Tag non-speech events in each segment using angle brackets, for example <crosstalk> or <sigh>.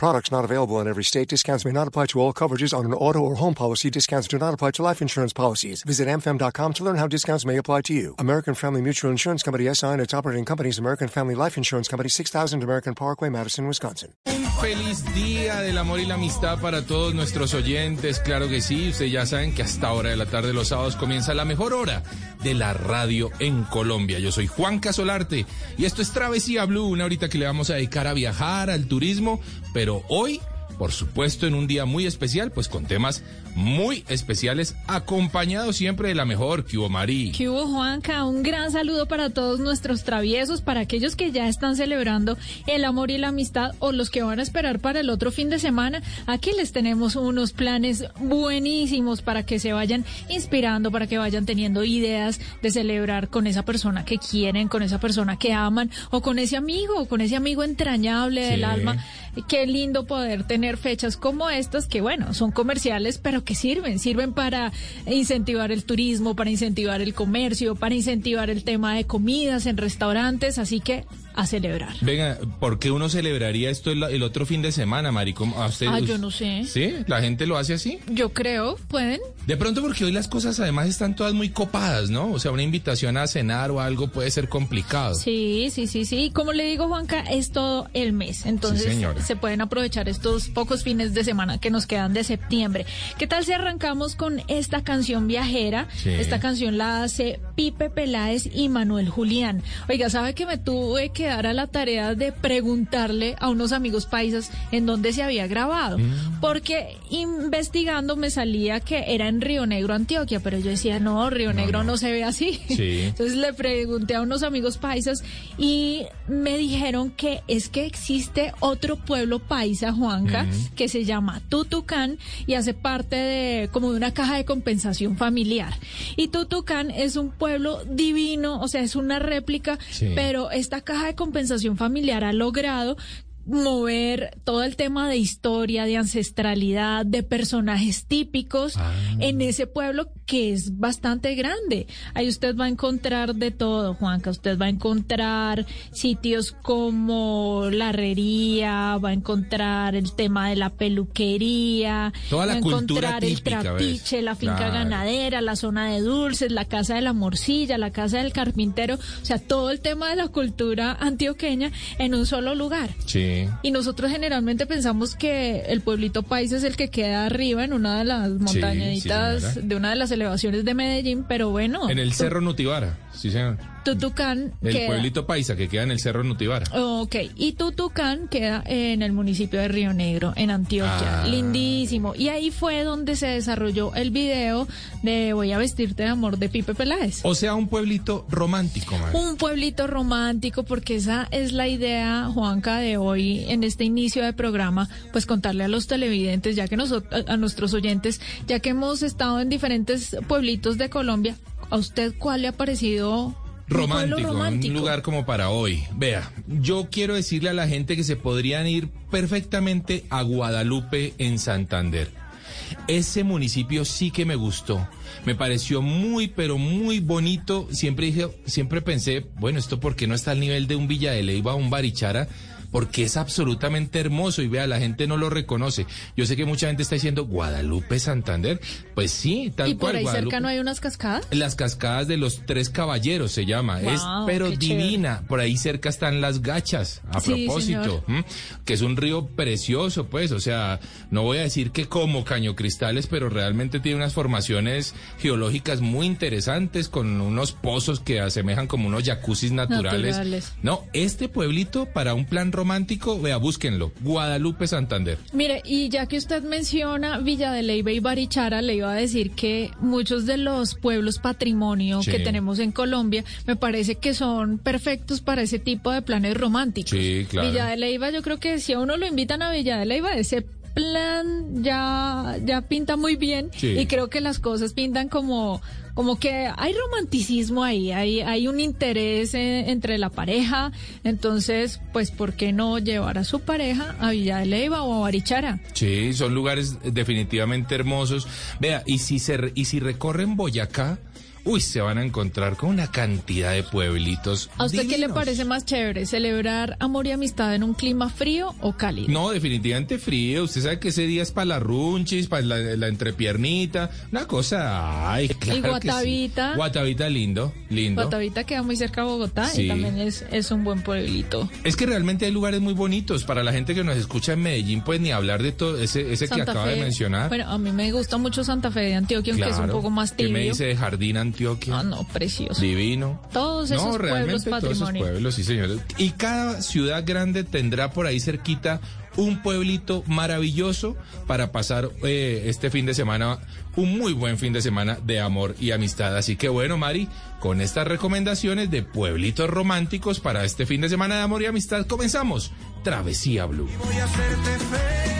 Products not available in every state. Discounts may not apply to all coverages on an auto or home policy. Discounts do not apply to life insurance policies. Visit amfam.com to learn how discounts may apply to you. American Family Mutual Insurance Company SI and its operating companies American Family Life Insurance Company 6000 American Parkway, Madison, Wisconsin. Un feliz día del amor y la amistad para todos nuestros oyentes. Claro que sí, ustedes ya saben que hasta hora de la tarde los sábados comienza la mejor hora de la radio en Colombia. Yo soy Juan Casolarte y esto es Travesía Blue, una horita que le vamos a dedicar a viajar, al turismo, pero hoy por supuesto en un día muy especial, pues con temas muy especiales, acompañados siempre de la mejor, que hubo Mari. Que hubo Juanca, un gran saludo para todos nuestros traviesos, para aquellos que ya están celebrando el amor y la amistad o los que van a esperar para el otro fin de semana. Aquí les tenemos unos planes buenísimos para que se vayan inspirando, para que vayan teniendo ideas de celebrar con esa persona que quieren, con esa persona que aman o con ese amigo, con ese amigo entrañable del alma. Qué lindo poder tener fechas como estas que, bueno, son comerciales, pero que sirven, sirven para incentivar el turismo, para incentivar el comercio, para incentivar el tema de comidas en restaurantes, así que a celebrar. Venga, ¿por qué uno celebraría esto el, el otro fin de semana, Mari? ¿A usted, ah, yo no sé. ¿Sí? ¿La gente lo hace así? Yo creo, pueden. De pronto porque hoy las cosas además están todas muy copadas, ¿no? O sea, una invitación a cenar o algo puede ser complicado. Sí, sí, sí, sí. Como le digo, Juanca, es todo el mes. Entonces se pueden aprovechar estos pocos fines de semana que nos quedan de septiembre. ¿Qué tal si arrancamos con esta canción viajera? Esta canción la hace Pipe Peláez y Manuel Julián. Oiga, ¿sabe que me tuve que dar a la tarea de preguntarle a unos amigos paisas en dónde se había grabado, mm. porque investigando me salía que era en Río Negro, Antioquia, pero yo decía, no, Río Negro no, se ve así. <laughs> Entonces le pregunté a unos amigos paisas y me dijeron que es que existe otro pueblo paisa, Juanca, mm. que se llama Tutucán y hace parte de como de una caja de compensación familiar. Y Tutucán es un pueblo divino, o sea, es una réplica, pero esta caja de compensación familiar ha logrado mover todo el tema de historia, de ancestralidad, de personajes típicos ah. en ese pueblo que es bastante grande. Ahí usted va a encontrar de todo, Juanca. Usted va a encontrar sitios como la herrería, va a encontrar el tema de la peluquería, va a encontrar el trapiche, la finca ganadera, la zona de dulces, la casa de la morcilla, la casa del carpintero, o sea, todo el tema de la cultura antioqueña en un solo lugar. Sí. Y nosotros generalmente pensamos que el pueblito país es el que queda arriba en una de las montañitas de una de las elevaciones de Medellín, pero bueno. En el Cerro Nutibara, sí señor. Tutucán. El pueblito paisa que queda en el Cerro Nutibara. Ok, y Tutucán queda en el municipio de Río Negro, en Antioquia. Ah. Lindísimo. Y ahí fue donde se desarrolló el video de Voy a vestirte de amor de Pipe Peláez. O sea, un pueblito romántico, Un pueblito romántico, porque esa es la idea, Juanca, de hoy en este inicio de programa, pues contarle a los televidentes, ya que nosotros, a nuestros oyentes, ya que hemos estado en diferentes pueblitos de Colombia, ¿a usted cuál le ha parecido romántico, un, un lugar como para hoy. Vea, yo quiero decirle a la gente que se podrían ir perfectamente a Guadalupe en Santander. Ese municipio sí que me gustó. Me pareció muy, pero muy bonito. Siempre dije, siempre pensé, bueno, esto porque no está al nivel de un Villa de Leyva o un Barichara, porque es absolutamente hermoso y vea, la gente no lo reconoce. Yo sé que mucha gente está diciendo Guadalupe Santander, pues sí, tal cual. ¿Y por ahí cerca no hay unas cascadas? Las cascadas de los tres caballeros se llama, es pero divina. Por ahí cerca están las gachas, a propósito, que es un río precioso, pues, o sea, no voy a decir que como Caño Cristales, pero realmente tiene unas formaciones geológicas muy interesantes con unos pozos que asemejan como unos jacuzzis naturales. naturales. No, este pueblito para un plan romántico, vea, búsquenlo. Guadalupe Santander. Mire, y ya que usted menciona Villa de Leyva y Barichara, le iba a decir que muchos de los pueblos patrimonio que tenemos en Colombia me parece que son perfectos para ese tipo de planes románticos. Sí, claro. Villa de Leyva, yo creo que si a uno lo invitan a Villa de Leyva, ese plan ya, ya pinta muy bien y creo que las cosas pintan como como que hay romanticismo ahí, hay, hay un interés entre la pareja, entonces, pues, ¿por qué no llevar a su pareja a Villa de Leyva o a Barichara? Sí, son lugares definitivamente hermosos. Vea, y si se y si recorren Boyacá, uy, se van a encontrar con una cantidad de pueblitos. ¿A usted qué le parece más chévere? ¿Celebrar amor y amistad en un clima frío o cálido? No, definitivamente frío. Usted sabe que ese día es para la runchis, para la, entrepiernita, una cosa. Ay, claro. Y Guatavita. Guatavita lindo, lindo. Guatavita queda muy cerca de Bogotá y también es, es un buen pueblito. Es que realmente hay lugares muy bonitos. Para la gente que nos escucha en Medellín, pues ni hablar de todo ese, ese que acaba de mencionar. Bueno, a mí me gusta mucho Santa Fe de Antioquia, aunque es un poco más tibio. ¿Qué me dice de Jardín Antioquia. Ah, no, precioso. Divino. Todos esos pueblos patrimonio. Todos esos pueblos, sí, señores. Y cada ciudad grande tendrá por ahí cerquita un pueblito maravilloso para pasar eh, este fin de semana, un muy buen fin de semana de amor y amistad. Así que bueno, Mari, con estas recomendaciones de pueblitos románticos para este fin de semana de amor y amistad, comenzamos Travesía Blue. Voy a hacerte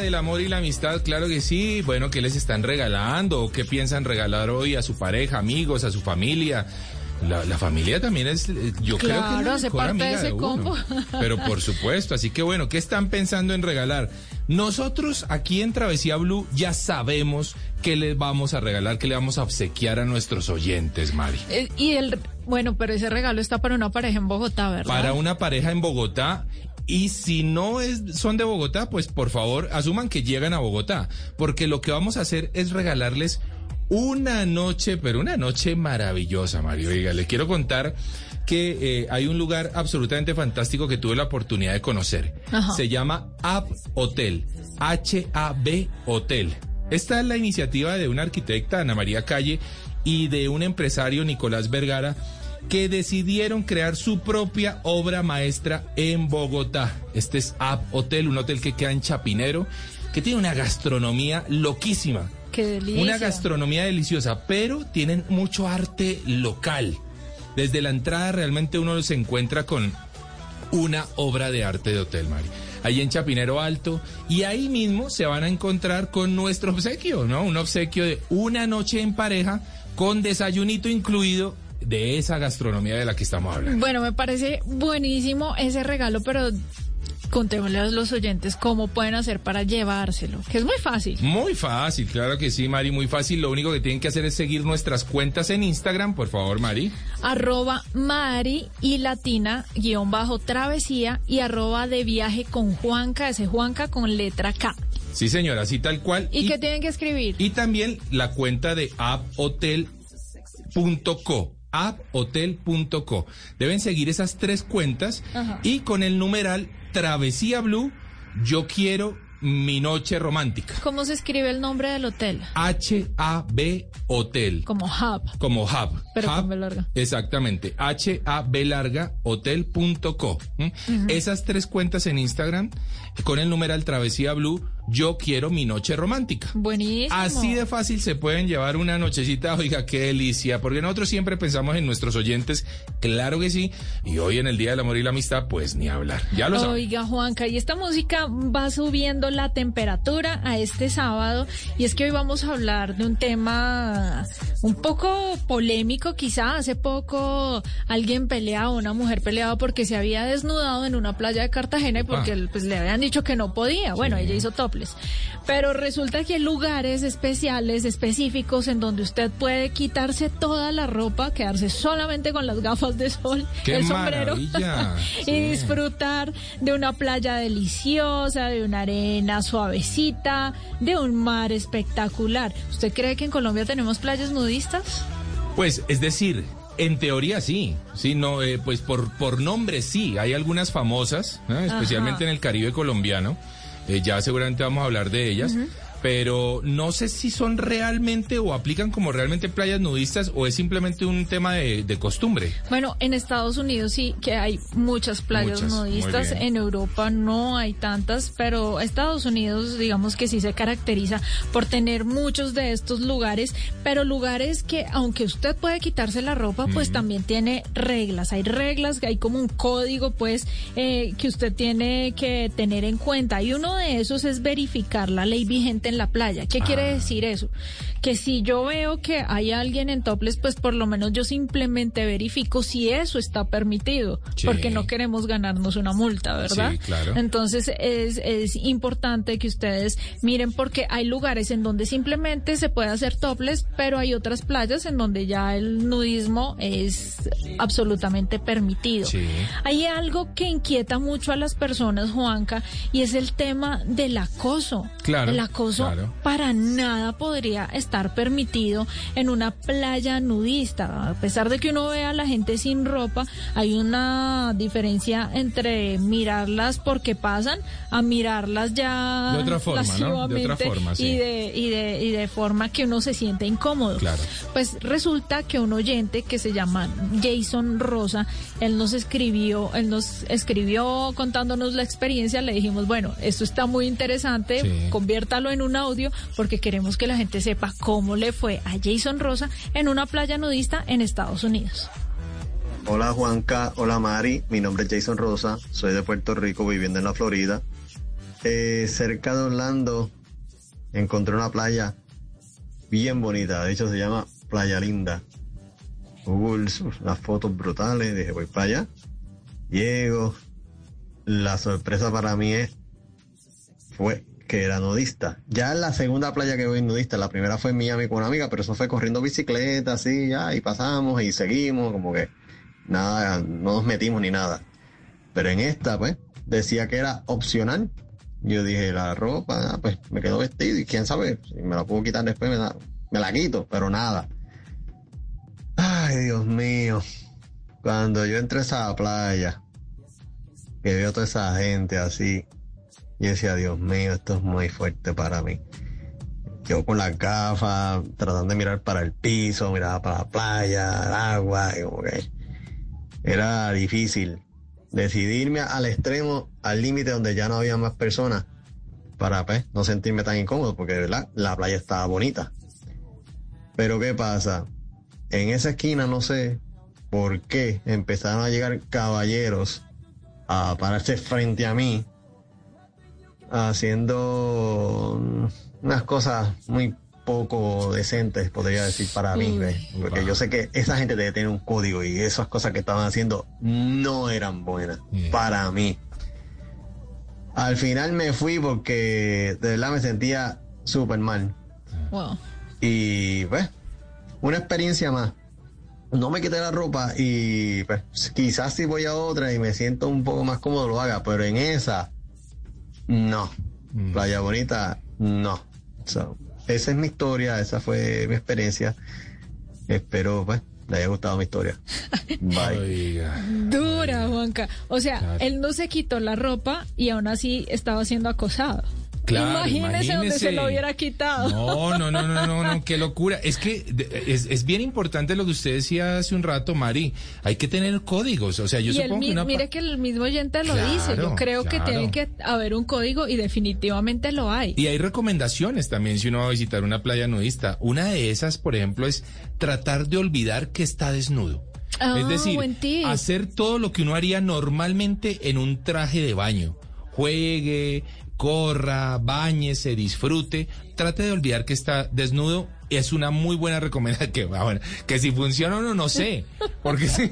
Del amor y la amistad, claro que sí. Bueno, ¿qué les están regalando? ¿O qué piensan regalar hoy a su pareja, amigos, a su familia? La, familia también es, eh, yo creo que es la hace parte de ese combo. Pero por supuesto, así que bueno, ¿qué están pensando en regalar? Nosotros aquí en Travesía Blue ya sabemos qué les vamos a regalar, qué le vamos a obsequiar a nuestros oyentes, Mari. Eh, y el, bueno, pero ese regalo está para una pareja en Bogotá, ¿verdad? Para una pareja en Bogotá y si no es, son de Bogotá, pues por favor asuman que llegan a Bogotá, porque lo que vamos a hacer es regalarles una noche, pero una noche maravillosa, Mario. Oiga, le quiero contar que eh, hay un lugar absolutamente fantástico que tuve la oportunidad de conocer. Se llama Ab Hotel, H-A-B Hotel. Esta es la iniciativa de una arquitecta, Ana María Calle, y de un empresario, Nicolás Vergara, que decidieron crear su propia obra maestra en Bogotá. Este es App Hotel, un hotel que queda en Chapinero, que tiene una gastronomía loquísima. Qué delicia. Una gastronomía deliciosa, pero tienen mucho arte local. Desde la entrada realmente uno se encuentra con una obra de arte de Hotel Mari. Ahí en Chapinero Alto. Y ahí mismo se van a encontrar con nuestro obsequio, ¿no? Un obsequio de una noche en pareja con desayunito incluido de esa gastronomía de la que estamos hablando. Bueno, me parece buenísimo ese regalo, pero contémosle a los oyentes cómo pueden hacer para llevárselo, que es muy fácil. Muy fácil, claro que sí, Mari, muy fácil. Lo único que tienen que hacer es seguir nuestras cuentas en Instagram, por favor, Mari. Arroba Mari y Latina, guion bajo travesía y arroba de viaje con Juanca, ese Juanca con letra K. Sí, señora, así tal cual. ¿Y, qué tienen que escribir? Y también la cuenta de apphotel.co apphotel.co. Deben seguir esas tres cuentas y con el numeral Travesía Blue, yo quiero mi noche romántica. ¿Cómo se escribe el nombre del hotel? H-A-B Hotel. Como Hub. Como Hub. Pero hub, con B larga. Exactamente. H-A-B larga hotel.co. Esas tres cuentas en Instagram con el numeral Travesía Blue yo quiero mi noche romántica. Buenísimo. Así de fácil se pueden llevar una nochecita, <laughs> oiga, qué delicia, porque nosotros siempre pensamos en nuestros oyentes, claro que sí, y hoy en el Día del Amor y la Amistad, pues ni hablar, ya lo Oiga, Juanca, y esta música va subiendo la temperatura a este sábado, y es que hoy vamos a hablar de un tema un poco polémico, quizá, hace poco alguien peleaba, una mujer peleaba porque se había desnudado en una playa de Cartagena y porque pues, le habían dicho que no podía, bueno, ella hizo top pero resulta que hay lugares especiales, específicos, en donde usted puede quitarse toda la ropa, quedarse solamente con las gafas de sol, el sombrero <laughs> y disfrutar de una playa deliciosa, de una arena suavecita, de un mar espectacular. ¿Usted cree que en Colombia tenemos playas nudistas? Pues, es decir, en teoría sí, sí, no, eh, pues por, por nombre sí, hay algunas famosas, especialmente en el Caribe colombiano, eh, ya seguramente vamos a hablar de ellas pero no sé si son realmente o aplican como realmente playas nudistas o es simplemente un tema de, costumbre. Bueno, en Estados Unidos sí que hay muchas playas nudistas, en Europa no hay tantas, pero Estados Unidos digamos que sí se caracteriza por tener muchos de estos lugares, pero lugares que aunque usted puede quitarse la ropa, pues también tiene reglas, hay reglas, hay como un código pues eh, que usted tiene que tener en cuenta. Y uno de esos es verificar la ley vigente en la playa. ¿Qué quiere ah. decir eso? Que si yo veo que hay alguien en toples, pues por lo menos yo simplemente verifico si eso está permitido, porque no queremos ganarnos una multa, ¿verdad? Sí, claro. Entonces es, es importante que ustedes miren porque hay lugares en donde simplemente se puede hacer toples, pero hay otras playas en donde ya el nudismo es absolutamente permitido. Hay algo que inquieta mucho a las personas, Juanca, y es el tema del acoso. Claro. El acoso para nada podría estar permitido en una playa nudista. A pesar de que uno vea a la gente sin ropa, hay una diferencia entre mirarlas porque pasan a mirarlas ya de otra forma, De otra forma, y, de, y, de, y de forma que uno se siente incómodo. Claro. Pues resulta que un oyente que se llama Jason Rosa, él nos escribió, él nos escribió contándonos la experiencia, le dijimos, bueno, esto está muy interesante, conviértalo en un audio porque queremos que la gente sepa cómo le fue a Jason Rosa en una playa nudista en Estados Unidos. Hola Juanca, hola Mari, mi nombre es Jason Rosa, soy de Puerto Rico viviendo en la Florida. Eh, cerca de Orlando encontré una playa bien bonita, de hecho se llama Playa Linda. Google, las fotos brutales, dije voy para allá. Llego, la sorpresa para mí es, fue que era nudista. Ya en la segunda playa que voy nudista, la primera fue en Miami con una amiga, pero eso fue corriendo bicicleta, así, ya, y pasamos y seguimos, como que nada, no nos metimos ni nada. Pero en esta, pues, decía que era opcional. Yo dije, la ropa, ah, pues me quedo vestido y quién sabe, si me la puedo quitar después, me la, me la quito, pero nada. Ay, Dios mío. Cuando yo entré a esa playa, que veo toda esa gente así, y decía, Dios mío, esto es muy fuerte para mí. Yo con las gafas, tratando de mirar para el piso, miraba para la playa, el agua, y como que era difícil decidirme al extremo, al límite donde ya no había más personas, para pues, no sentirme tan incómodo, porque ¿verdad? la playa estaba bonita. Pero ¿qué pasa? En esa esquina no sé por qué empezaron a llegar caballeros a pararse frente a mí haciendo unas cosas muy poco decentes, podría decir, para mí, porque yo sé que esa gente debe tener un código y esas cosas que estaban haciendo no eran buenas para mí. Al final me fui porque de verdad me sentía súper mal. Y pues, una experiencia más. No me quité la ropa y pues quizás si voy a otra y me siento un poco más cómodo lo haga, pero en esa no, mm. playa bonita, no. esa es mi historia, esa fue mi experiencia. Espero, pues, le haya gustado mi historia. <laughs> Bye. Dura, Juanca. O sea, él no se quitó la ropa y aún así estaba siendo acosado. Claro, imagínese, donde se lo hubiera quitado. No, no, no, no, no, no, qué locura. Es que es, es, bien importante lo que usted decía hace un rato, Mari. Hay que tener códigos. O sea, yo supongo que Mire que el mismo oyente lo dice. Yo creo que tiene que haber un código y definitivamente lo hay. Y hay recomendaciones también si uno va a visitar una playa nudista. Una de esas, por ejemplo, es tratar de olvidar que está desnudo. Ah, es decir, hacer todo lo que uno haría normalmente en un traje de baño juegue, corra, se disfrute, trate de olvidar que está desnudo. Es una muy buena recomendación <laughs> que, ah, bueno, que si funciona o no, no sé. Porque sí,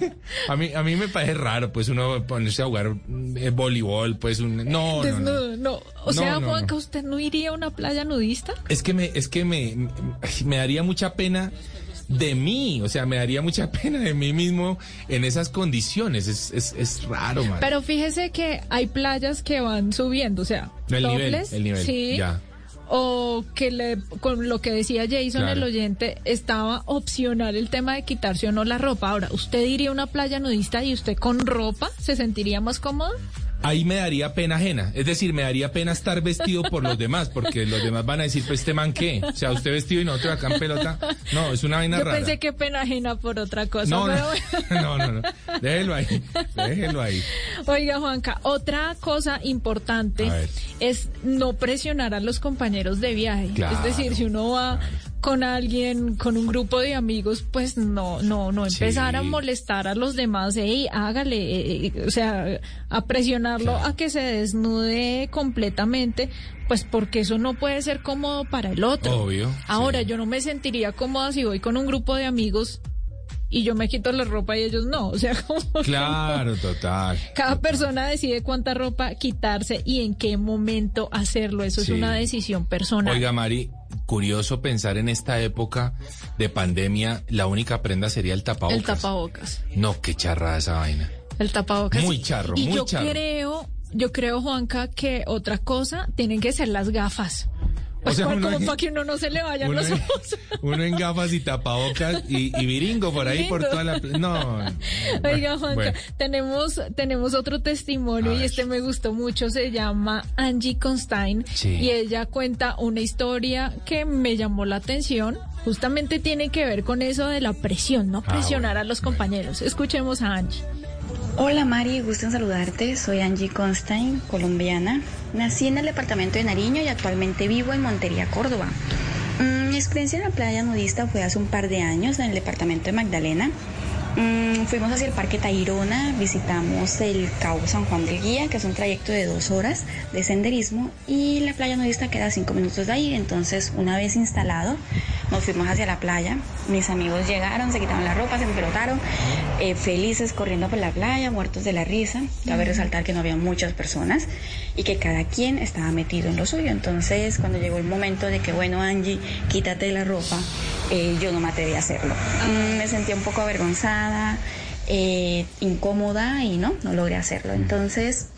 a mí, a mí me parece raro, pues uno ponerse a jugar eh, voleibol, pues un, no, no, no, O sea, Juanca, ¿usted no iría a una playa nudista? Es que me, es que me, me daría mucha pena de mí, o sea, me daría mucha <laughs> pena de mí mismo en esas condiciones, es, es, es raro, man. Pero fíjese que hay playas que van subiendo, o sea, el nivel, el nivel, sí, ya. O que le, con lo que decía Jason, el oyente, estaba opcional el tema de quitarse o no la ropa. Ahora, ¿usted iría a una playa nudista y usted con ropa se sentiría más cómodo? Ahí me daría pena ajena. Es decir, me daría pena estar vestido por los demás, porque los demás van a decir, pues este man qué. O sea, usted vestido y nosotros acá en pelota. No, es una vaina Yo rara. pensé que pena ajena por otra cosa. No, no, <laughs> no, no, Déjelo ahí. Déjelo ahí. Oiga, Juanca, otra cosa importante es no presionar a los compañeros de viaje. es decir, si uno va con alguien, con un grupo de amigos, pues no, no, no empezar a molestar a los demás, hey, hágale, eh, eh, o sea, a presionarlo a que se desnude completamente, pues porque eso no puede ser cómodo para el otro. Obvio. Ahora, yo no me sentiría cómoda si voy con un grupo de amigos y yo me quito la ropa y ellos no. O sea, <laughs> como Claro, total. Cada persona decide cuánta ropa quitarse y en qué momento hacerlo. Eso es una decisión personal. Oiga, Mari, curioso pensar en esta época de pandemia, la única prenda sería el tapabocas. El tapabocas. No, qué charrada esa vaina. El tapabocas. Muy charro, y muy yo charro. creo, yo creo, Juanca, que otra cosa tienen que ser las gafas. O sea, como para que uno no se le vayan los ojos. Uno en gafas y tapabocas y, y viringo por ahí por toda la... No. Oiga, Juanca, tenemos, tenemos otro testimonio y este me gustó mucho. Se llama Angie Constein y ella cuenta una historia que me llamó la atención. Justamente tiene que ver con eso de la presión, no ah, presionar a los compañeros. Escuchemos a Angie. Hola Mari, gusto en saludarte. Soy Angie Constein, colombiana. Nací en el departamento de Nariño y actualmente vivo en Montería, Córdoba. Mm, mi experiencia en la playa nudista fue hace un par de años en el departamento de Magdalena. Mm, fuimos hacia el Parque Tayrona, visitamos el Cabo San Juan del Guía, que es un trayecto de dos horas de senderismo, y la playa nudista queda a cinco minutos de ahí. Entonces, una vez instalado, nos fuimos hacia la playa. Mis amigos llegaron, se quitaron la ropa, se empelotaron, eh, felices corriendo por la playa, muertos de la risa. Cabe resaltar que no había muchas personas y que cada quien estaba metido en lo suyo. Entonces, cuando llegó el momento de que, bueno, Angie, quítate la ropa, eh, yo no me atreví a hacerlo. Mm, me sentía un poco avergonzada, eh, incómoda y no, no logré hacerlo. Entonces,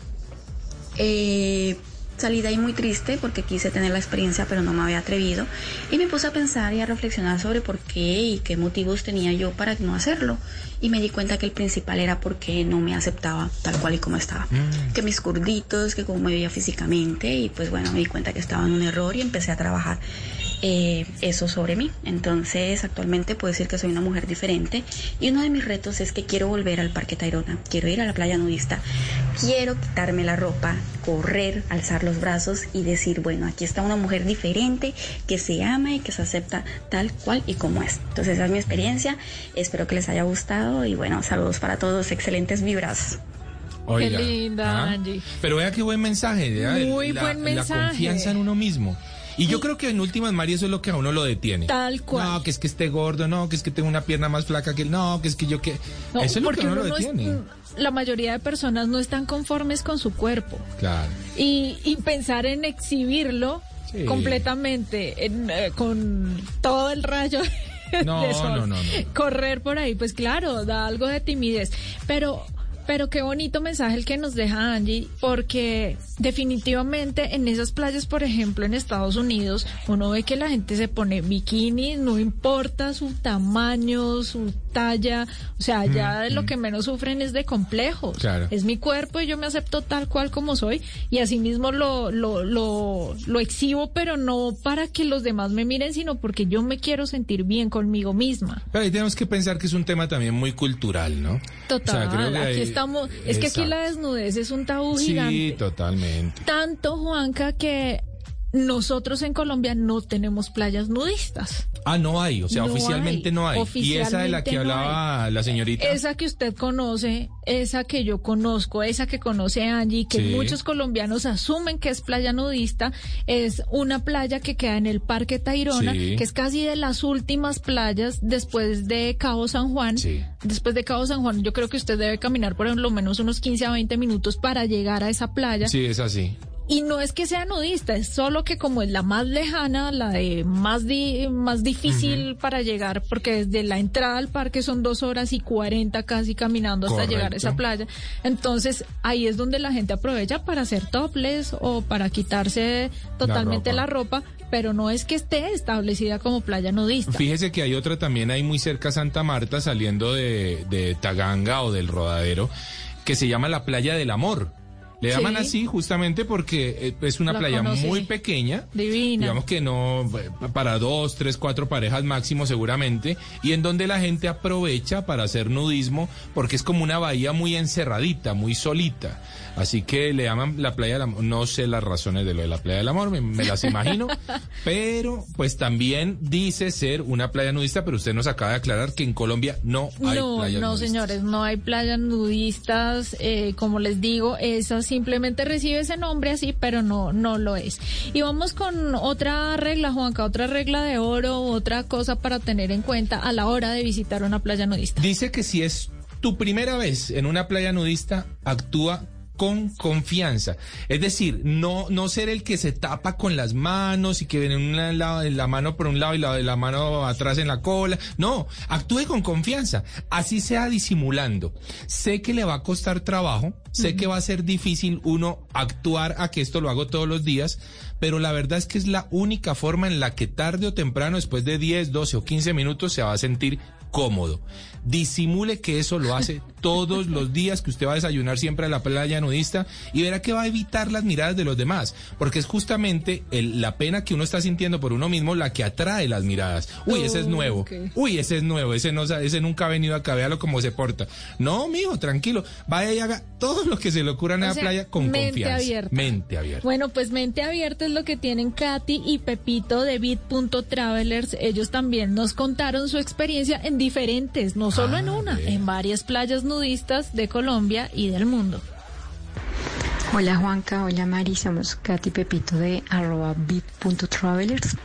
eh, Salí de ahí muy triste porque quise tener la experiencia pero no me había atrevido y me puse a pensar y a reflexionar sobre por qué y qué motivos tenía yo para no hacerlo y me di cuenta que el principal era porque no me aceptaba tal cual y como estaba. Mm. Que mis curditos, que como me veía físicamente y pues bueno, me di cuenta que estaba en un error y empecé a trabajar eh, eso sobre mí. Entonces, actualmente puedo decir que soy una mujer diferente y uno de mis retos es que quiero volver al Parque Tayrona, quiero ir a la playa nudista, quiero quitarme la ropa, correr, alzar los brazos y decir, bueno, aquí está una mujer diferente que se ama y que se acepta tal cual y como es. Entonces, esa es mi experiencia, espero que les haya gustado y bueno, saludos para todos, excelentes vibras. qué linda, ¿ah? Angie. Pero vea qué buen mensaje. Muy buen mensaje. La confianza en uno mismo. Y yo creo que en últimas, María, eso es lo que a uno lo detiene. Tal cual. No, que es que esté gordo, no, que es que tengo una pierna más flaca que él, no, que es que yo que... eso es lo que a uno, lo detiene. la mayoría de personas no están conformes con su cuerpo. Claro. Y, y pensar en exhibirlo completamente, eh, con todo el rayo... <laughs> No, no, no, no. Correr por ahí, pues claro, da algo de timidez. Pero Pero qué bonito mensaje el que nos deja Angie, porque definitivamente en esas playas, por ejemplo, en Estados Unidos, uno ve que la gente se pone bikini, no importa su tamaño, su talla, o sea, ya de lo que menos sufren es de complejos. Es mi cuerpo y yo me acepto tal cual como soy y asimismo lo, lo, lo, lo exhibo, pero no para que los demás me miren, sino porque yo me quiero sentir bien conmigo misma. Pero ahí tenemos que pensar que es un tema también muy cultural, ¿no? Total, aquí estamos, es que aquí la desnudez es un tabú gigante. Sí, totalmente. Tanto, Juanca, que nosotros en Colombia no tenemos playas nudistas. Ah, no hay, o sea, oficialmente no hay. y esa de la que hablaba la señorita. Esa que usted conoce, esa que yo conozco, esa que conoce Angie, que muchos colombianos asumen que es playa nudista, es una playa que queda en el Parque Tayrona, que es casi de las últimas playas después de Cabo San Juan. Después de Cabo San Juan, yo creo que usted debe caminar por lo menos unos 15 a 20 minutos para llegar a esa playa. Sí, es así. Y no es que sea nudista, es solo que como es la más lejana, la de más, más difícil para llegar, porque desde la entrada al parque son dos horas y cuarenta casi caminando hasta llegar a esa playa. Entonces ahí es donde la gente aprovecha para hacer topless o para quitarse totalmente la ropa, pero no es que esté establecida como playa nudista. Fíjese que hay otra también ahí muy cerca a Santa Marta, saliendo de, de Taganga o del Rodadero, que se llama la Playa del Amor. Le llaman así justamente porque eh, es una playa muy pequeña. Divina. Digamos que no, eh, para dos, tres, cuatro parejas máximo seguramente. Y en donde la gente aprovecha para hacer nudismo porque es como una bahía muy encerradita, muy solita. Así que le llaman la playa del amor. No sé las razones de lo de la playa del amor, me, las imagino. <laughs> pero pues también dice ser una playa nudista, pero usted nos acaba de aclarar que en Colombia no hay no, playas no, nudistas. No, señores, no hay playas nudistas. Eh, como les digo, esas simplemente recibe ese nombre así, pero no, no lo es. Y vamos con otra regla, Juanca, otra regla de oro, otra cosa para tener en cuenta a la hora de visitar una playa nudista. Dice que si es tu primera vez en una playa nudista, actúa con confianza. Es decir, no, no ser el que se tapa con las manos y que viene una, la, la mano por un lado y la, la mano atrás en la cola. No, actúe con confianza. Así sea disimulando. Sé que le va a costar trabajo, sé que va a ser difícil uno actuar a que esto lo hago todos los días, pero la verdad es que es la única forma en la que tarde o temprano, después de 10, 12 o 15 minutos, se va a sentir cómodo. Disimule que eso lo hace <laughs> todos los días que usted va a desayunar siempre a la playa nudista y verá que va a evitar las miradas de los demás, porque es justamente la pena que uno está sintiendo por uno mismo la que atrae las miradas. Uy, ese es nuevo. Uy, ese es nuevo, ese no ese nunca ha venido acá, véalo cómo se porta. No, mijo, tranquilo, vaya y haga todo lo que se le ocurra en la playa con mente Abierta. Mente abierta. Bueno, pues mente abierta es lo que tienen Katy y Pepito de Bit.travelers. Ellos también nos contaron su experiencia en diferentes, no solo en ah, una, en varias playas nudistas de Colombia y del mundo. Hola Juanca, hola Mari, somos Katy Pepito de arroba bit.travelers.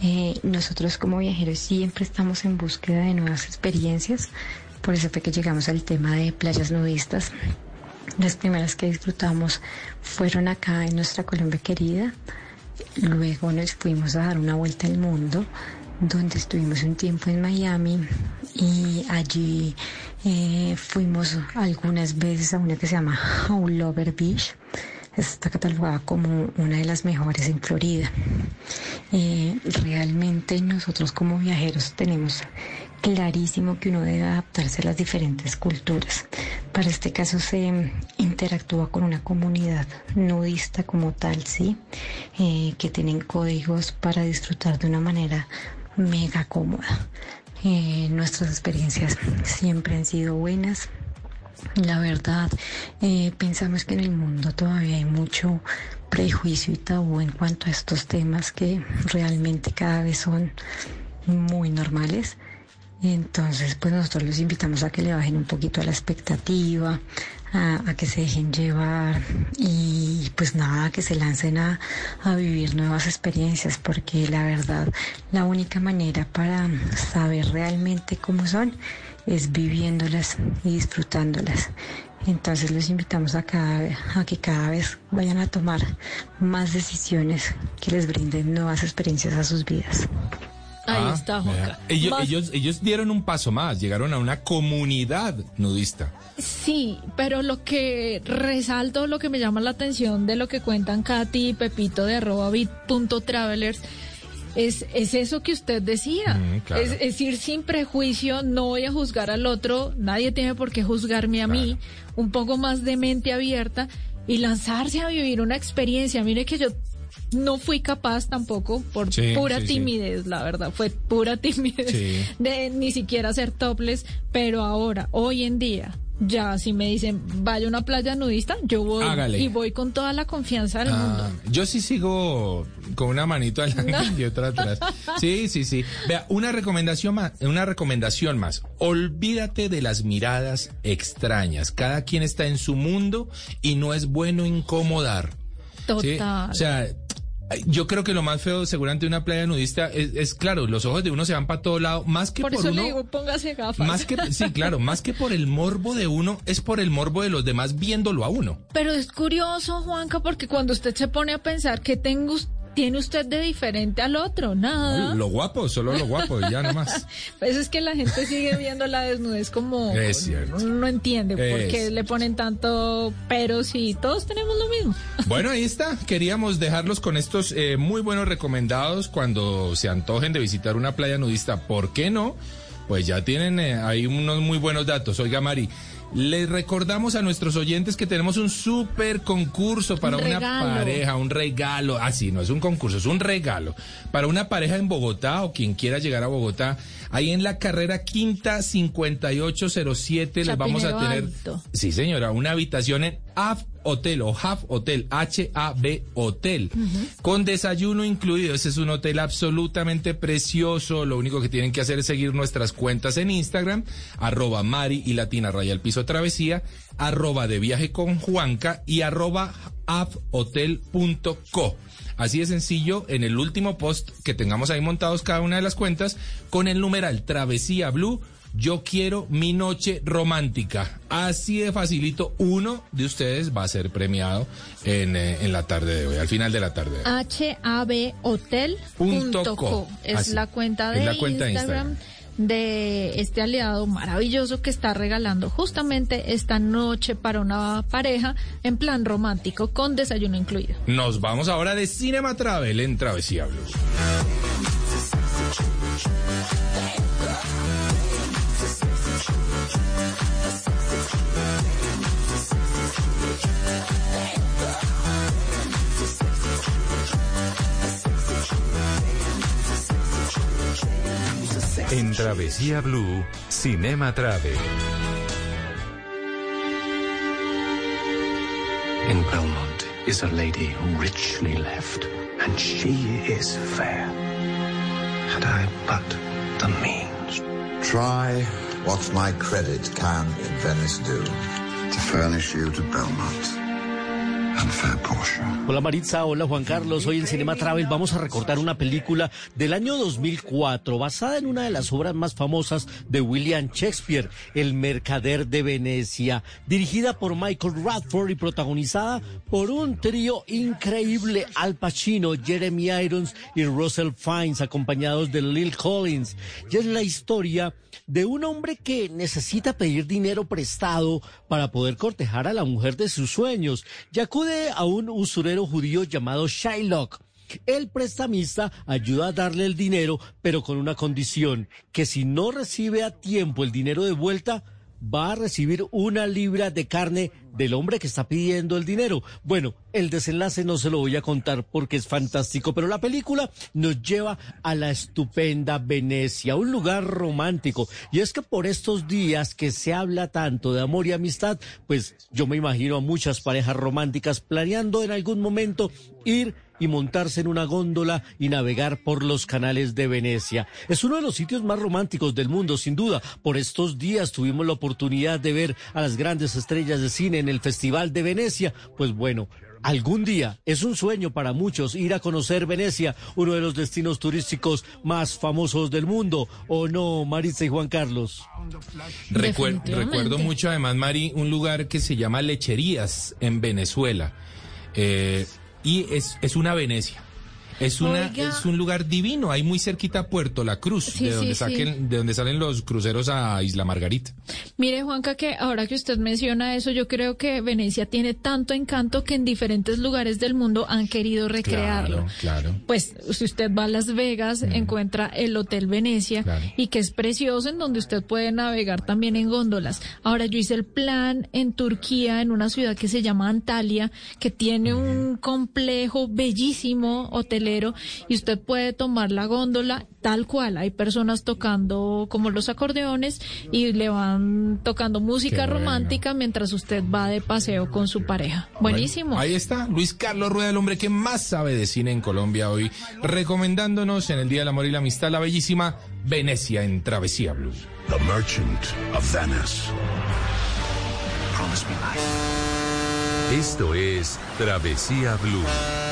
Eh, nosotros como viajeros siempre estamos en búsqueda de nuevas experiencias, por eso fue que llegamos al tema de playas nudistas. Las primeras que disfrutamos fueron acá en nuestra Colombia querida, luego nos fuimos a dar una vuelta al mundo, donde estuvimos un tiempo en Miami y allí eh, fuimos algunas veces a una que se llama Howlover Beach. Está catalogada como una de las mejores en Florida. Eh, realmente nosotros como viajeros tenemos clarísimo que uno debe adaptarse a las diferentes culturas. Para este caso se interactúa con una comunidad nudista como tal, sí, eh, que tienen códigos para disfrutar de una manera mega cómoda. Eh, nuestras experiencias siempre han sido buenas. La verdad, eh, pensamos que en el mundo todavía hay mucho prejuicio y tabú en cuanto a estos temas que realmente cada vez son muy normales. Entonces, pues nosotros los invitamos a que le bajen un poquito a la expectativa, a, que se dejen llevar y pues nada, que se lancen a, vivir nuevas experiencias, porque la verdad, la única manera para saber realmente cómo son es viviéndolas y disfrutándolas. Entonces los invitamos a, cada, a que cada vez vayan a tomar más decisiones que les brinden nuevas experiencias a sus vidas. Ahí ah, está, Juanca. Ellos, ellos, ellos dieron un paso más, llegaron a una comunidad nudista. Sí, pero lo que resalto, lo que me llama la atención de lo que cuentan Katy y Pepito de arroba bit.travelers es, es eso que usted decía. Mm, es, ir sin prejuicio, no voy a juzgar al otro, nadie tiene por qué juzgarme a mí, un poco más de mente abierta y lanzarse a vivir una experiencia. Mire que yo no fui capaz tampoco por pura timidez, la verdad, fue pura <laughs> timidez de ni siquiera ser topless, pero ahora, hoy en día, ya si me dicen vaya a una playa nudista, yo voy y voy con toda la confianza del ah, mundo. Yo sí sigo con una manito adelante <laughs> y otra atrás. Sí, sí, sí. Vea, una recomendación más, una recomendación más. Olvídate de las miradas extrañas. Cada quien está en su mundo y no es bueno incomodar. Total. O sea, yo creo que lo más feo seguramente de una playa nudista es, claro, los ojos de uno se van para todo lado, más que por, por eso le digo, póngase gafas. Más que sí, claro, más que por el morbo de uno, es por el morbo de los demás viéndolo a uno. Pero es curioso, Juanca, porque cuando usted se pone a pensar que tengo tiene usted de diferente al otro? Nada. lo guapo, solo lo guapo, ya nomás. <laughs> pues es que la gente sigue viendo la desnudez como... <laughs> Es cierto. No entiende por qué le ponen tanto pero si todos tenemos lo mismo. <laughs> bueno, ahí está. Queríamos dejarlos con estos eh, muy buenos recomendados cuando se antojen de visitar una playa nudista. ¿Por qué no? Pues ya tienen eh, ahí unos muy buenos datos. Oiga, Mari. Les recordamos a nuestros oyentes que tenemos un súper concurso para una pareja, un regalo. Ah, sí, no es un concurso, es un regalo. Para una pareja en Bogotá o quien quiera llegar a Bogotá. Ahí en la carrera quinta 5807 les vamos a tener. Sí, señora, una habitación en AF Hotel o HAB Hotel, H-A-B Hotel, con desayuno incluido. Ese es un hotel absolutamente precioso. Lo único que tienen que hacer es seguir nuestras cuentas en Instagram, arroba Mari y Latina Raya el Piso Travesía, arroba de viaje con Juanca y arroba abhotel.co. Así de sencillo, en el último post que tengamos ahí montados cada una de las cuentas, con el numeral Travesía Blue yo quiero mi noche romántica. Así de facilito, uno de ustedes va a ser premiado en, eh, la tarde de hoy, al final de la tarde. habhotel.co es la cuenta de Instagram de este aliado maravilloso que está regalando justamente esta noche para una pareja en plan romántico con desayuno incluido. Nos vamos ahora de Cinema Travel en Travesía Blues. Travesía Blue, Cinema Travel. In Belmont is a lady who richly left, and she is fair. Had I but the means. Try what my credit can in Venice do to furnish you to Belmont. Hola Maritza, hola Juan Carlos. Hoy en Cinema Travel vamos a recortar una película del año 2004 basada en una de las obras más famosas de William Shakespeare, El Mercader de Venecia, dirigida por Michael Radford y protagonizada por un trío increíble, Al Pacino, Jeremy Irons y Russell Fiennes, acompañados de Lil Collins. Y es la historia de un hombre que necesita pedir dinero prestado para poder cortejar a la mujer de sus sueños y acude a un usurero judío llamado Shylock. El prestamista ayuda a darle el dinero, pero con una condición, que si no recibe a tiempo el dinero de vuelta, va a recibir una libra de carne del hombre que está pidiendo el dinero. Bueno, el desenlace no se lo voy a contar porque es fantástico, pero la película nos lleva a la estupenda Venecia, un lugar romántico. Y es que por estos días que se habla tanto de amor y amistad, pues yo me imagino a muchas parejas románticas planeando en algún momento ir y montarse en una góndola y navegar por los canales de Venecia. Es uno de los sitios más románticos del mundo, sin duda. Por estos días tuvimos la oportunidad de ver a las grandes estrellas de cine en el Festival de Venecia. Pues bueno, Algún día es un sueño para muchos ir a conocer Venecia, uno de los destinos turísticos más famosos del mundo, ¿o no, Maritza y Juan Carlos? recuerdo mucho, además, Mari, un lugar que se llama Lecherías en Venezuela. Eh, y es, es una Venecia. Es, una, es un lugar divino, hay muy cerquita Puerto La Cruz, de, donde saquen, de donde salen los cruceros a Isla Margarita. Mire, Juanca, que ahora que usted menciona eso, yo creo que Venecia tiene tanto encanto que en diferentes lugares del mundo han querido recrearlo. Claro, Pues si usted va a Las Vegas, encuentra el Hotel Venecia y que es precioso en donde usted puede navegar también en góndolas. Ahora yo hice el plan en Turquía, en una ciudad que se llama Antalya, que tiene un complejo bellísimo hotelero y usted puede tomar la góndola tal cual. Hay personas tocando como los acordeones y le van tocando música romántica mientras usted va de paseo con su pareja. Buenísimo. ahí está Luis Carlos Rueda, el hombre que más sabe de cine en Colombia hoy, recomendándonos en el Día del Amor y la Amistad la bellísima Venecia en Travesía Blue. The Merchant of Venice. Promise me life. Esto es Travesía Blue.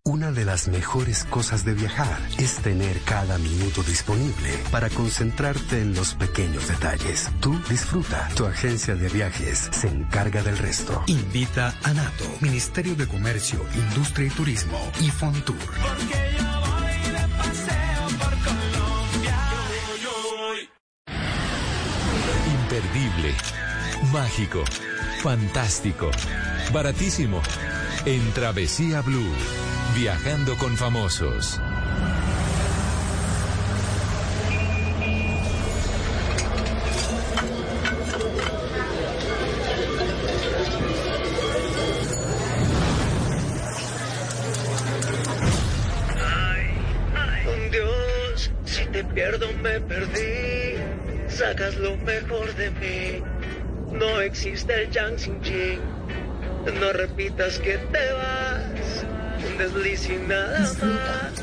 Una de las mejores cosas de viajar es tener cada minuto disponible para concentrarte en los pequeños detalles. Tú disfruta. Tu agencia de viajes se encarga del resto. Invita a NATO, Ministerio de Comercio, Industria y Turismo y Fontour. Imperdible, mágico, fantástico, baratísimo. En Travesía Blue, viajando con famosos. Si te pierdo me perdí, sacas lo mejor de mí. No existe el Yang sin Jing. No repitas que te vas, un desliz y nada más.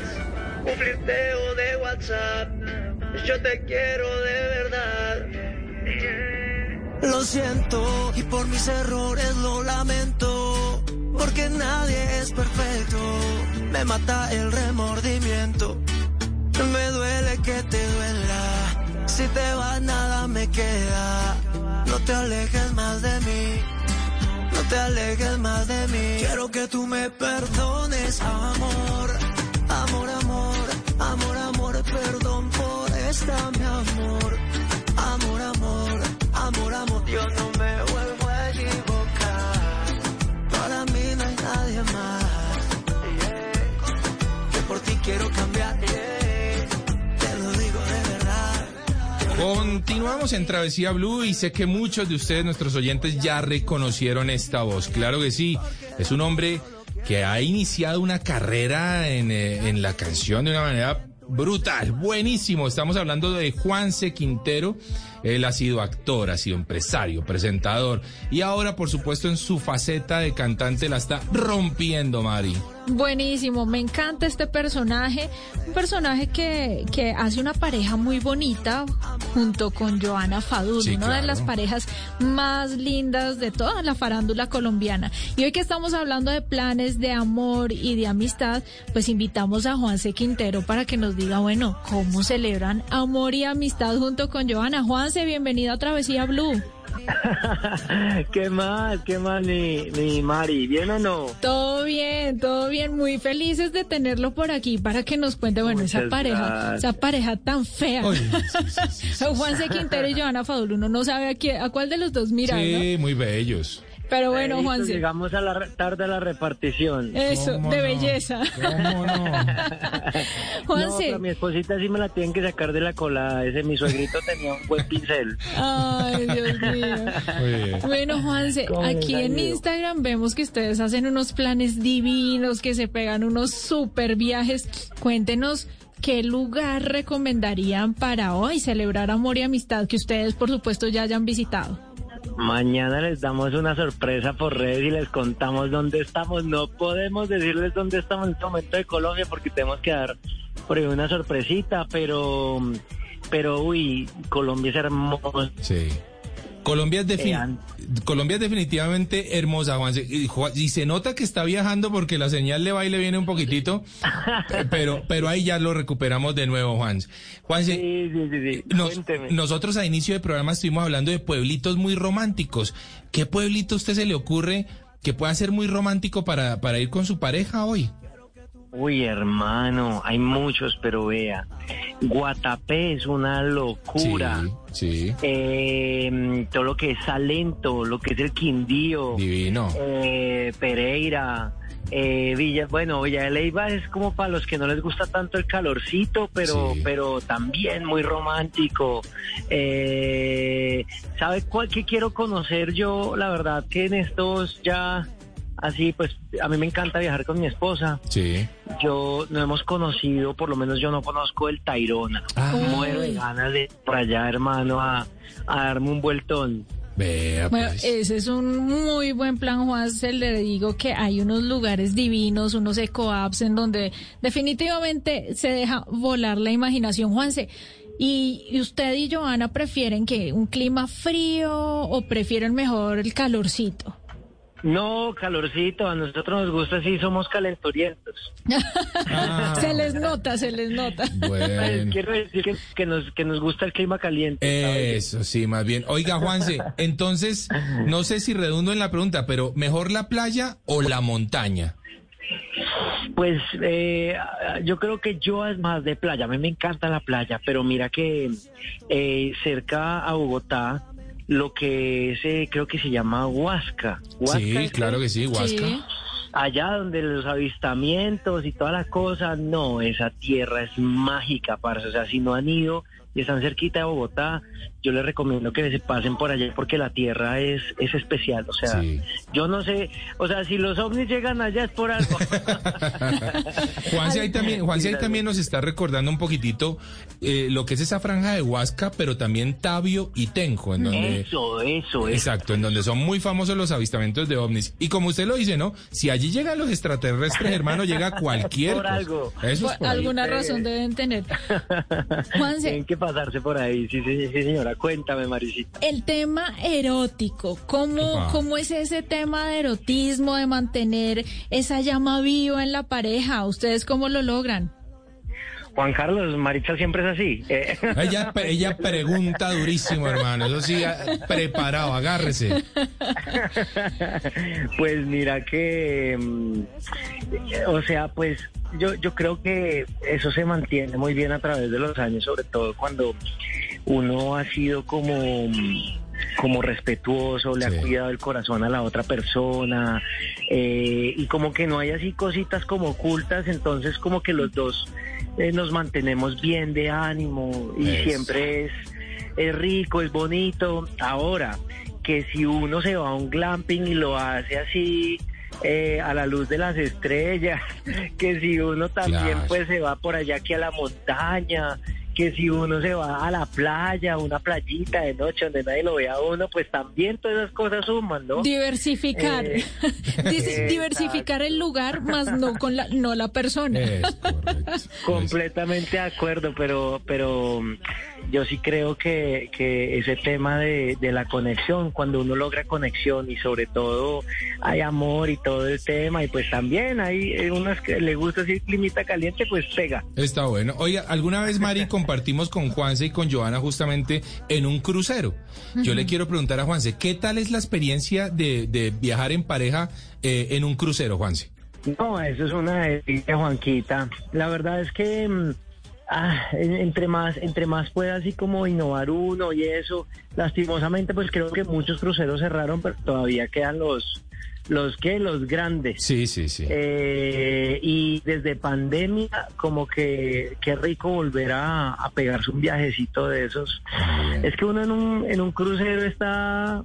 Un flirteo de WhatsApp, yo te quiero de verdad. Lo siento y por mis errores lo lamento, porque nadie es perfecto. Me mata el remordimiento, me duele que te duela. Si te vas nada me queda, no te alejes más de mí te alejes más de mí. Quiero que tú me perdones, amor. Amor, amor, amor, amor, perdón por esta, mi amor. Amor, amor, amor, amor, yo no me vuelvo a equivocar. Para mí no hay nadie más. Que por ti quiero cambiar. Continuamos en Travesía Blue y sé que muchos de ustedes, nuestros oyentes, ya reconocieron esta voz. Claro que sí, es un hombre que ha iniciado una carrera en, eh, en la canción de una manera brutal, buenísimo. Estamos hablando de Juanse Quintero. Él ha sido actor, ha sido empresario, presentador y ahora, por supuesto, en su faceta de cantante la está rompiendo, Mari. Buenísimo, me encanta este personaje, un personaje que, que hace una pareja muy bonita junto con Joana Fadul, Sí, una claro. de las parejas más lindas de toda la farándula colombiana. Y hoy que estamos hablando de planes de amor y de amistad, pues invitamos a Juanse Quintero para que nos diga, bueno, cómo celebran amor y amistad junto con Joana. Juanse, bienvenido a Travesía Blue. <laughs> ¿Qué más? ¿Qué más, mi, mi Mari? ¿Bien o no? Todo bien, todo bien, muy felices de tenerlo por aquí para que nos cuente, bueno, esa pareja, gracias. esa pareja tan fea. Oye, <laughs> Juanse Quintero y Joana Fadul, uno no sabe a, quién, a cuál de los dos mirar, Sí, ¿no? muy bellos. Pero bueno, Juanse, Llegamos a la tarde a la repartición. eso, ¿Cómo de no? belleza. ¿Cómo no? <laughs> No, Juanse, pero a mi esposita sí me la tienen que sacar de la cola. Ese mi suegrito tenía un buen pincel. ay, Dios <laughs> mío. Bueno, Juanse, ¿Cómo les aquí en? Instagram vemos que ustedes hacen unos planes divinos, que se pegan unos super viajes. Cuéntenos qué lugar recomendarían para hoy celebrar amor y amistad que ustedes, por supuesto, ya hayan visitado. Mañana les damos una sorpresa por redes y les contamos dónde estamos. No podemos decirles dónde estamos en este momento de Colombia porque tenemos que dar por ahí una sorpresita, pero, pero uy, Colombia es hermoso. Sí. Colombia es, Eh, Colombia es definitivamente hermosa, Juan- y se nota que está viajando porque la señal de baile viene un poquitito, eh, pero, pero ahí ya lo recuperamos de nuevo, Juan. Juanse, Sí, sí, sí, sí. nos- Cuénteme. nosotros a inicio de programa estuvimos hablando de pueblitos muy románticos. ¿Qué pueblito a usted se le ocurre que pueda ser muy romántico para, para ir con su pareja hoy? Uy, hermano, hay muchos, pero vea, Guatapé es una locura. Sí, Eh, todo lo que es Salento, lo que es el Quindío, divino. eh, Pereira, eh, Villa, bueno, Villa de Leyva es como para los que no les gusta tanto el calorcito, pero, Sí. pero también muy romántico. Eh, ¿Sabe cuál que quiero conocer yo? La verdad que en estos ya, así pues, a mí me encanta viajar con mi esposa. Sí. Yo no hemos conocido, por lo menos yo no conozco el Tairona. Ah. Muero de ganas de ir por allá, hermano, a, a darme un vueltón. Vea, Bueno, pues. ese es un muy buen plan, Juan. Se le digo que hay unos lugares divinos, unos eco-apps en donde definitivamente se deja volar la imaginación, Juanse. ¿Y y usted y Joana prefieren que un clima frío o prefieren mejor el calorcito? No, calorcito, a nosotros nos gusta así, somos calenturientos. <laughs> Se les nota, se les nota. Bueno. Quiero decir que, que nos, que nos gusta el clima caliente. ¿sabes? Eso sí, más bien. Oiga, Juanse, entonces, no sé si redundo en la pregunta, pero ¿mejor la playa o la montaña? Pues eh, yo creo que yo es más de playa, a mí me encanta la playa, pero mira que eh, cerca a Bogotá, lo que es, eh, creo que se llama Huasca. Huasca Sí, claro que sí, Huasca. Sí. Allá donde los avistamientos y todas las cosas, no, esa tierra es mágica, parce. O sea, si no han ido y están cerquita de Bogotá, yo les recomiendo que se pasen por allá porque la tierra es, es especial. O sea, Sí. yo no sé, o sea, si los ovnis llegan allá es por algo. <laughs> Juanse ahí también, Juanse ahí también nos está recordando un poquitito eh, lo que es esa franja de Huasca, pero también Tabio y Tenjo, en donde... Eso, eso, eso. Exacto, en donde son muy famosos los avistamientos de ovnis. Y como usted lo dice, ¿no? Si allí llegan los extraterrestres, hermano, llega <laughs> cualquier Por cosa. algo. Eso es Por por ahí. alguna razón deben tener. Juanse, <laughs> Tienen que pasarse por ahí, sí, sí, sí, señora. Cuéntame, Marisita. el tema erótico, ¿cómo, Upa. ¿cómo es ese tema de erotismo, de mantener esa llama viva en la pareja? ¿Ustedes cómo lo logran? Juan Carlos, Maritza siempre es así. Eh, Ella, ella pregunta durísimo, hermano. Eso sí, preparado, agárrese. pues mira que, mm, o sea, pues yo, yo creo que eso se mantiene muy bien a través de los años, sobre todo cuando uno ha sido como, mm, como respetuoso, le Sí. ha cuidado el corazón a la otra persona eh, y como que no hay así cositas como ocultas, entonces como que los dos eh, nos mantenemos bien de ánimo y siempre es, es rico, es bonito. Ahora, que si uno se va a un glamping y lo hace así eh, a la luz de las estrellas, <laughs> que si uno también Claro. pues se va por allá aquí a la montaña, que si uno se va a la playa, una playita de noche donde nadie lo vea a uno, pues también todas esas cosas suman, ¿no? Diversificar. Eh, <laughs> Dice, diversificar el lugar, más no con la, no la persona. Es correcto. Completamente de acuerdo, pero, pero yo sí creo que, que ese tema de, de la conexión, cuando uno logra conexión y sobre todo hay amor y todo el tema, y pues también hay eh, unas que le gusta así climita caliente, pues pega. Está bueno. Oiga, alguna vez, Mari, <laughs> compartimos con Juanse y con Joana justamente en un crucero. Yo le quiero preguntar a Juanse, ¿qué tal es la experiencia de, de viajar en pareja eh, en un crucero, Juanse? No, eso es una delicia, Juanquita. La verdad es que mm, ah, en- entre más entre más pueda así como innovar uno y eso, lastimosamente pues creo que muchos cruceros cerraron, pero todavía quedan los los que los grandes. Sí, sí, sí. Eh, y desde pandemia, como que qué rico volver a, a pegarse un viajecito de esos. Es que uno en un, en un crucero está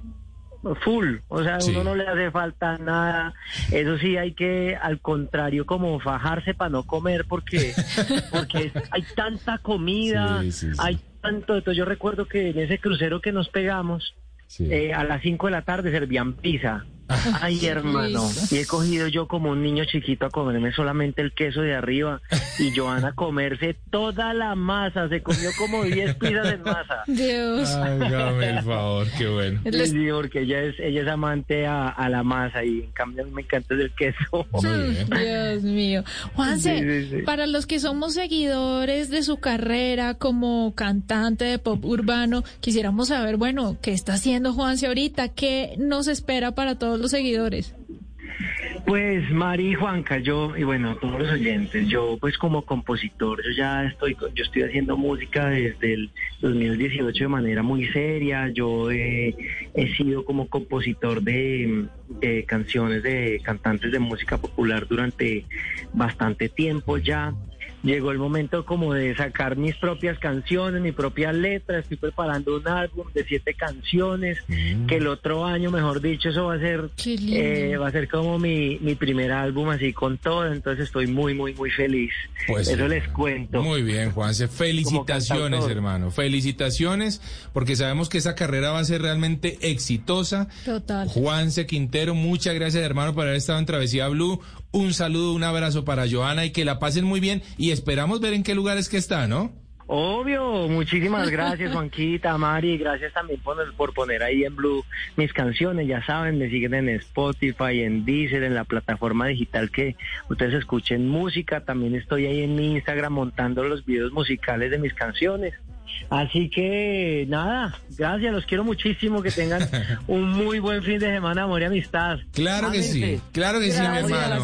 full, o sea, Sí. uno no le hace falta nada. Eso sí, hay que, al contrario, como fajarse para no comer, porque, <laughs> porque hay tanta comida, Sí, sí, sí. hay tanto. Entonces, yo recuerdo que en ese crucero que nos pegamos, eh, a las 5 de la tarde servían pizza. Ay, hermano. Y he cogido yo como un niño chiquito a comerme solamente el queso de arriba y Joana a comerse toda la masa. Se comió como 10 pizzas de masa. Dios. Hágame el favor, qué bueno. Sí, porque ella es, ella es amante a, la masa y en cambio a mí me encanta el queso. <laughs> Dios mío. Juanse, para los que somos seguidores de su carrera como cantante de pop urbano, quisiéramos saber, bueno, ¿qué está haciendo Juanse ahorita? ¿Qué nos espera para todos los seguidores? Pues Mari y Juanca, yo y bueno, todos los oyentes, yo pues como compositor, yo ya estoy, yo estoy haciendo música desde el 2018 de manera muy seria, yo he, sido como compositor de canciones de cantantes de música popular durante bastante tiempo ya llegó el momento como de sacar mis propias canciones, mi propia letra. Estoy preparando un álbum de siete canciones mm. que el otro año, mejor dicho, eso va a ser eh, va a ser como mi, mi primer álbum así con todo. Entonces estoy muy muy muy feliz. Pues eso les cuento. Muy bien, Juanse. Felicitaciones, hermano. Felicitaciones porque sabemos que esa carrera va a ser realmente exitosa. Total. Juanse Quintero, muchas gracias, hermano, por haber estado en Travesía Blue. Un saludo, un abrazo para Joana y que la pasen muy bien y esperamos ver en qué lugares que está, ¿no? Obvio, muchísimas gracias Juanquita, Mari, gracias también por, por poner ahí en Blue mis canciones, ya saben, me siguen en Spotify, en Deezer, en la plataforma digital que ustedes escuchen música, también estoy ahí en mi Instagram montando los videos musicales de mis canciones. Así que nada, gracias, los quiero muchísimo, que tengan <laughs> un muy buen fin de semana, amor y amistad. Claro que sí, claro que sí, mi hermano.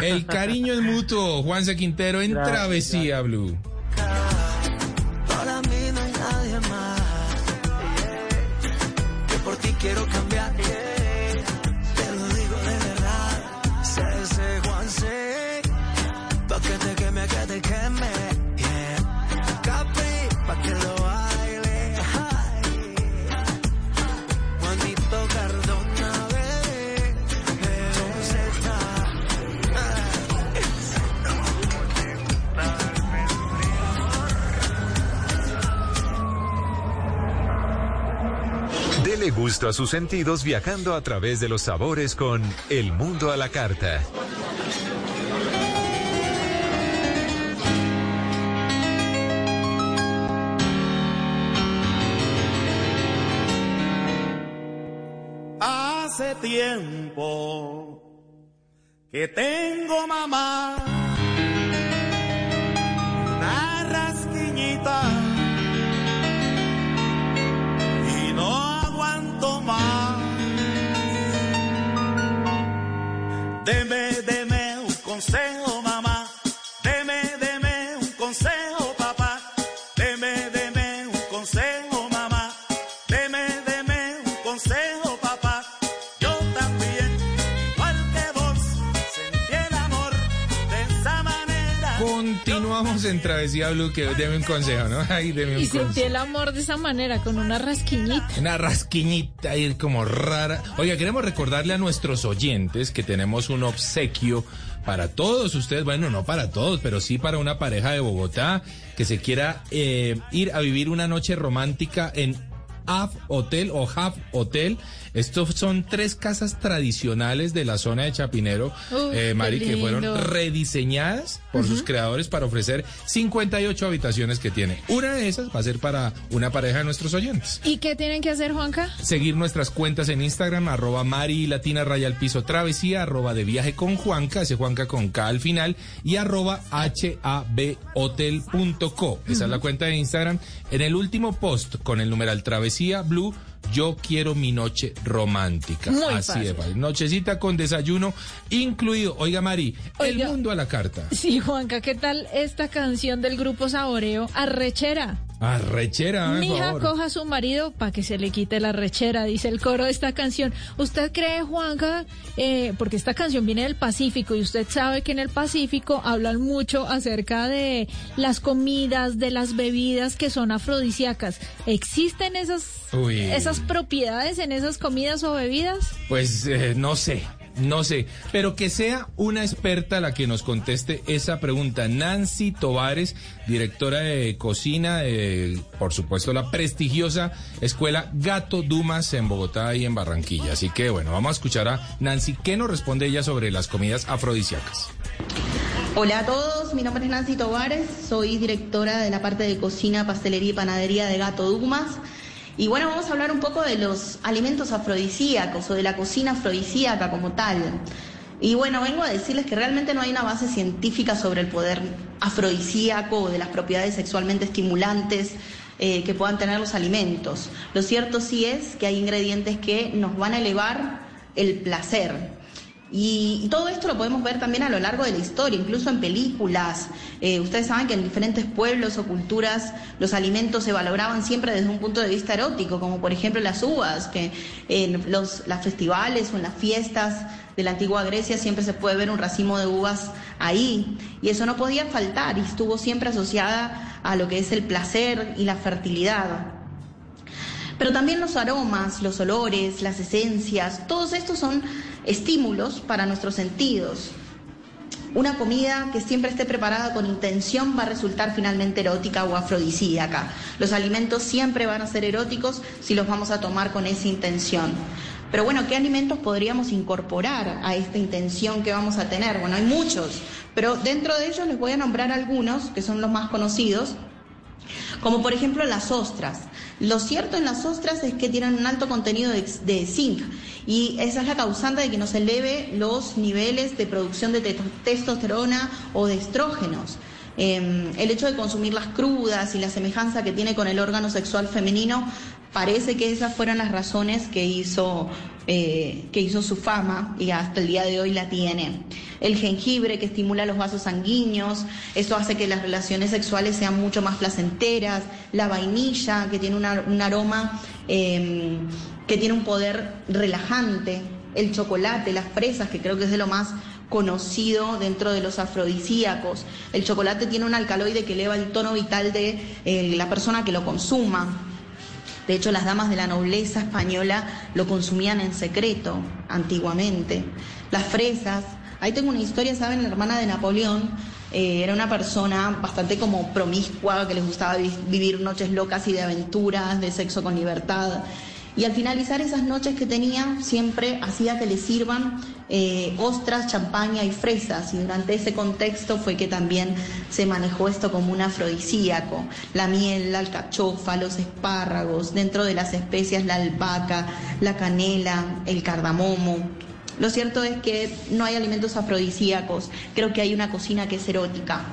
El cariño es mutuo, Juanse Quintero en Travesía Blue. Para mí no hay nadie más, que por ti quiero Dele gusto a sus sentidos viajando a través de los sabores con El Mundo a la Carta. Hace tiempo que tengo mamá una rasquiñita Deme, deme un consejo, Continuamos en Travesía Blue, que deme un consejo, ¿no? <laughs> Ay, deme un y sentí el amor de esa manera, con una rasquiñita. Una rasquiñita ahí como rara. Oiga, queremos recordarle a nuestros oyentes que tenemos un obsequio para todos ustedes, bueno, no para todos, pero sí para una pareja de Bogotá que se quiera eh, ir a vivir una noche romántica en Af Hotel o Half Hotel estos son tres casas tradicionales de la zona de Chapinero, eh, Mari, que fueron rediseñadas por sus creadores para ofrecer 58 habitaciones que tiene. Una de esas va a ser para una pareja de nuestros oyentes. ¿Y qué tienen que hacer, Juanca? Seguir nuestras cuentas en Instagram, arroba Mari Latina Raya al Piso Travesía, arroba de viaje con Juanca, ese Juanca con K al final, y arroba habhotel.co. Esa es la cuenta de Instagram. En el último post con el numeral Travesía Blue yo quiero mi noche romántica. Así es, nochecita con desayuno incluido. Oiga, Mari, el mundo a la carta. Sí, Juanca, ¿qué tal esta canción del grupo Saboreo? Arrechera. Arrechera, Mija, coja a su marido para que se le quite la rechera, dice el coro de esta canción. ¿Usted cree, Juanca, eh, porque esta canción viene del Pacífico y usted sabe que en el Pacífico hablan mucho acerca de las comidas, de las bebidas que son afrodisíacas? ¿Existen esas, esas propiedades en esas comidas o bebidas? Pues eh, no sé. No sé, pero que sea una experta la que nos conteste esa pregunta. Nancy Tovares, directora de cocina de, por supuesto, la prestigiosa escuela Gato Dumas en Bogotá y en Barranquilla. Así que bueno, vamos a escuchar a Nancy. ¿Qué nos responde ella sobre las comidas afrodisíacas? Hola a todos, mi nombre es Nancy Tovares, soy directora de la parte de cocina, pastelería y panadería de Gato Dumas. Y bueno, vamos a hablar un poco de los alimentos afrodisíacos o de la cocina afrodisíaca como tal. Y bueno, vengo a decirles que realmente no hay una base científica sobre el poder afrodisíaco o de las propiedades sexualmente estimulantes eh, que puedan tener los alimentos. Lo cierto sí es que hay ingredientes que nos van a elevar el placer. Y, todo esto lo podemos ver también a lo largo de la historia, incluso en películas. Eh, ustedes saben que en diferentes pueblos o culturas los alimentos se valoraban siempre desde un punto de vista erótico, como por ejemplo las uvas, que en los las festivales o en las fiestas de la antigua Grecia siempre se puede ver un racimo de uvas ahí. Y eso no podía faltar y estuvo siempre asociada a lo que es el placer y la fertilidad. Pero también los aromas, los olores, las esencias, todos estos son estímulos para nuestros sentidos. Una comida que siempre esté preparada con intención va a resultar finalmente erótica o afrodisíaca. Los alimentos siempre van a ser eróticos si los vamos a tomar con esa intención. Pero bueno, ¿qué alimentos podríamos incorporar a esta intención que vamos a tener? Bueno, hay muchos, pero dentro de ellos les voy a nombrar algunos que son los más conocidos, como por ejemplo las ostras. Lo cierto en las ostras es que tienen un alto contenido de, zinc y esa es la causante de que nos eleve los niveles de producción de testosterona o de estrógenos. Em, el hecho de consumirlas crudas y la semejanza que tiene con el órgano sexual femenino parece que esas fueron las razones que hizo, eh, que hizo su fama y hasta el día de hoy la tiene. El jengibre que estimula los vasos sanguíneos, eso hace que las relaciones sexuales sean mucho más placenteras. La vainilla que tiene un aroma em, que tiene un poder relajante. El chocolate, las fresas, que creo que es de lo más conocido dentro de los afrodisíacos. El chocolate tiene un alcaloide que eleva el tono vital de eh, la persona que lo consuma. De hecho, las damas de la nobleza española lo consumían en secreto antiguamente. Las fresas. Ahí tengo una historia, ¿saben? La hermana de Napoleón eh, era una persona bastante como promiscua, que les gustaba vivir noches locas y de aventuras, de sexo con libertad. Y al finalizar esas noches que tenía, siempre hacía que le sirvan eh, ostras, champaña y fresas. Y durante ese contexto fue que también se manejó esto como un afrodisíaco. La miel, la alcachofa, los espárragos, dentro de las especias la albahaca, la canela, el cardamomo. Lo cierto es que no hay alimentos afrodisíacos, creo que hay una cocina que es erótica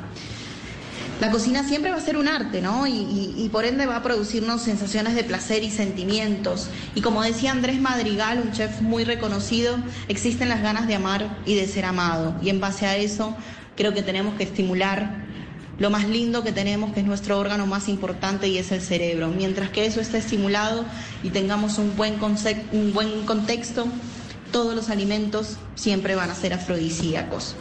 la cocina siempre va a ser un arte, ¿no? Y, por ende va a producirnos sensaciones de placer y sentimientos. Y como decía Andrés Madrigal, un chef muy reconocido, existen las ganas de amar y de ser amado. Y en base a eso, creo que tenemos que estimular lo más lindo que tenemos, que es nuestro órgano más importante y es el cerebro. Mientras que eso esté estimulado y tengamos un buen, un buen contexto, todos los alimentos siempre van a ser afrodisíacos.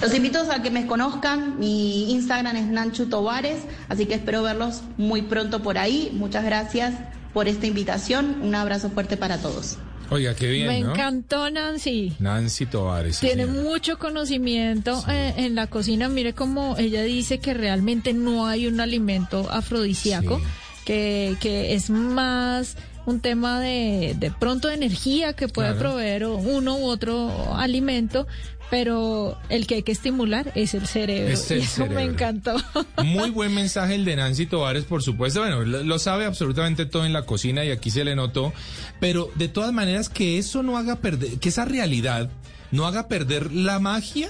Los invito a que me conozcan, mi Instagram es Nanchu Tovares, así que espero verlos muy pronto por ahí. Muchas gracias por esta invitación, un abrazo fuerte para todos. Oiga, qué bien. Me encantó Nancy. Nancy Tovares. Tiene mucho conocimiento eh, en la cocina. Mire cómo ella dice que realmente no hay un alimento afrodisíaco, que, que es más un tema de, de pronto de energía que puede proveer uno u otro alimento, pero el que hay que estimular es el cerebro. <laughs> y eso me encantó. Muy buen <laughs> mensaje el de Nancy Tovares, por supuesto. Bueno, lo, sabe absolutamente todo en la cocina y aquí se le notó. Pero de todas maneras, que eso no haga perder, que esa realidad no haga perder la magia